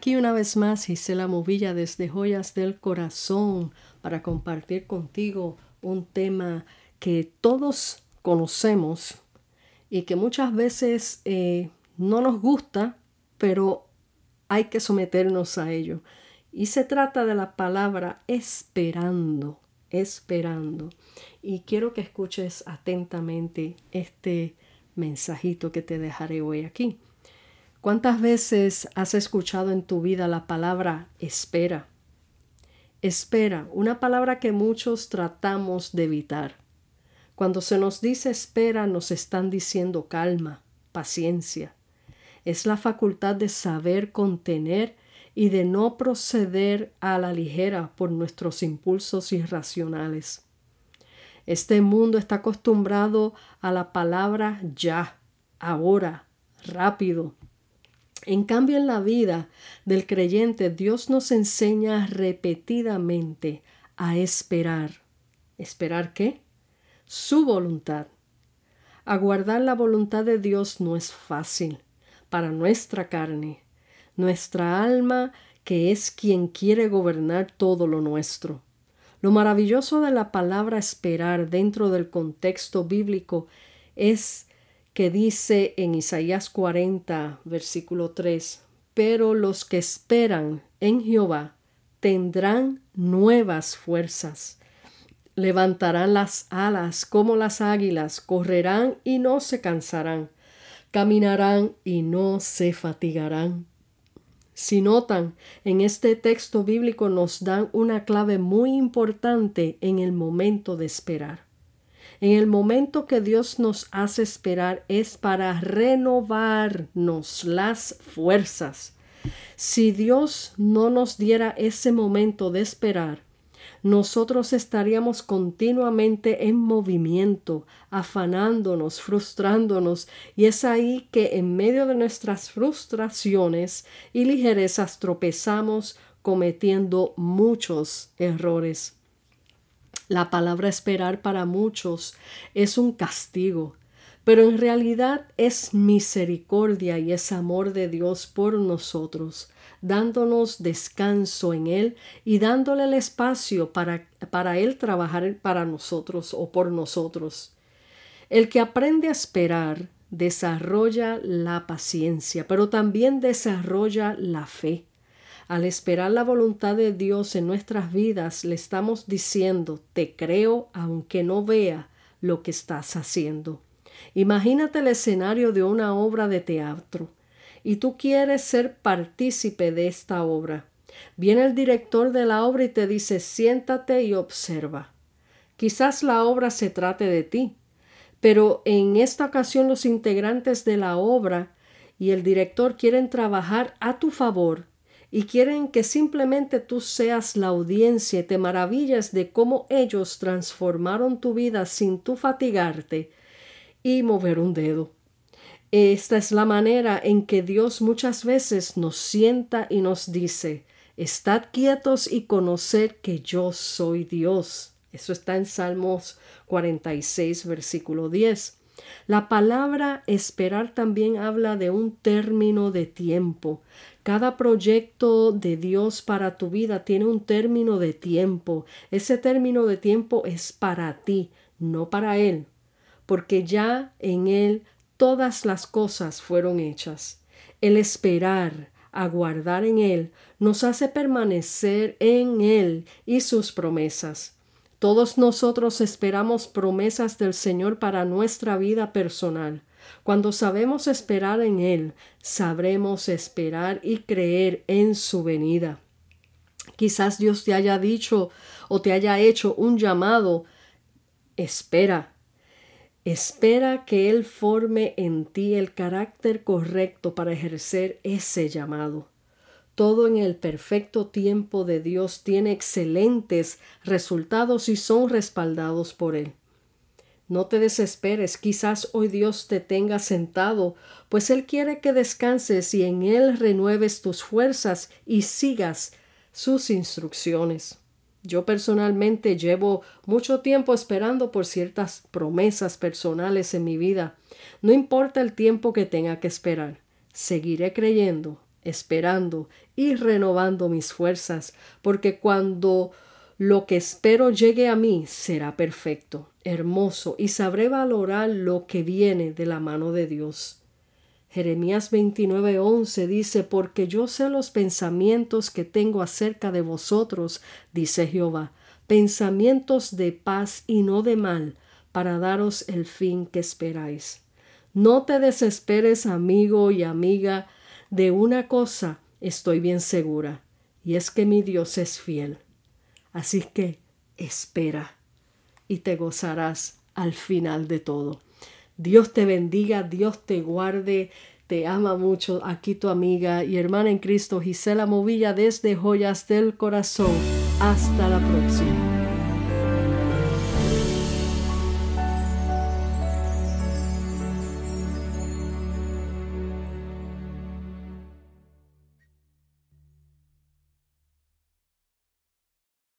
Aquí una vez más Gisela Movilla desde Joyas del Corazón para compartir contigo un tema que todos conocemos y que muchas veces eh, no nos gusta, pero hay que someternos a ello. Y se trata de la palabra esperando, esperando. Y quiero que escuches atentamente este mensajito que te dejaré hoy aquí. ¿Cuántas veces has escuchado en tu vida la palabra espera? Espera, una palabra que muchos tratamos de evitar. Cuando se nos dice espera, nos están diciendo calma, paciencia. Es la facultad de saber contener y de no proceder a la ligera por nuestros impulsos irracionales. Este mundo está acostumbrado a la palabra ya, ahora, rápido, en cambio, en la vida del creyente, Dios nos enseña repetidamente a esperar. ¿Esperar qué? Su voluntad. Aguardar la voluntad de Dios no es fácil para nuestra carne, nuestra alma, que es quien quiere gobernar todo lo nuestro. Lo maravilloso de la palabra esperar dentro del contexto bíblico es que dice en Isaías 40, versículo 3, pero los que esperan en Jehová tendrán nuevas fuerzas. Levantarán las alas como las águilas, correrán y no se cansarán, caminarán y no se fatigarán. Si notan, en este texto bíblico nos dan una clave muy importante en el momento de esperar. En el momento que Dios nos hace esperar es para renovarnos las fuerzas. Si Dios no nos diera ese momento de esperar, nosotros estaríamos continuamente en movimiento, afanándonos, frustrándonos, y es ahí que en medio de nuestras frustraciones y ligerezas tropezamos cometiendo muchos errores. La palabra esperar para muchos es un castigo, pero en realidad es misericordia y es amor de Dios por nosotros, dándonos descanso en Él y dándole el espacio para, para Él trabajar para nosotros o por nosotros. El que aprende a esperar desarrolla la paciencia, pero también desarrolla la fe. Al esperar la voluntad de Dios en nuestras vidas, le estamos diciendo, te creo aunque no vea lo que estás haciendo. Imagínate el escenario de una obra de teatro y tú quieres ser partícipe de esta obra. Viene el director de la obra y te dice siéntate y observa. Quizás la obra se trate de ti, pero en esta ocasión los integrantes de la obra y el director quieren trabajar a tu favor y quieren que simplemente tú seas la audiencia y te maravillas de cómo ellos transformaron tu vida sin tú fatigarte y mover un dedo. Esta es la manera en que Dios muchas veces nos sienta y nos dice, Estad quietos y conoced que yo soy Dios. Eso está en Salmos 46, versículo 10. La palabra esperar también habla de un término de tiempo. Cada proyecto de Dios para tu vida tiene un término de tiempo. Ese término de tiempo es para ti, no para Él, porque ya en Él todas las cosas fueron hechas. El esperar, aguardar en Él, nos hace permanecer en Él y sus promesas. Todos nosotros esperamos promesas del Señor para nuestra vida personal. Cuando sabemos esperar en Él, sabremos esperar y creer en su venida. Quizás Dios te haya dicho o te haya hecho un llamado. Espera. Espera que Él forme en ti el carácter correcto para ejercer ese llamado. Todo en el perfecto tiempo de Dios tiene excelentes resultados y son respaldados por Él. No te desesperes, quizás hoy Dios te tenga sentado, pues Él quiere que descanses y en Él renueves tus fuerzas y sigas sus instrucciones. Yo personalmente llevo mucho tiempo esperando por ciertas promesas personales en mi vida. No importa el tiempo que tenga que esperar, seguiré creyendo esperando y renovando mis fuerzas, porque cuando lo que espero llegue a mí será perfecto, hermoso, y sabré valorar lo que viene de la mano de Dios. Jeremías 29:11 dice, Porque yo sé los pensamientos que tengo acerca de vosotros, dice Jehová, pensamientos de paz y no de mal, para daros el fin que esperáis. No te desesperes, amigo y amiga, de una cosa estoy bien segura, y es que mi Dios es fiel. Así que espera y te gozarás al final de todo. Dios te bendiga, Dios te guarde, te ama mucho. Aquí tu amiga y hermana en Cristo, Gisela Movilla, desde Joyas del Corazón. Hasta la próxima.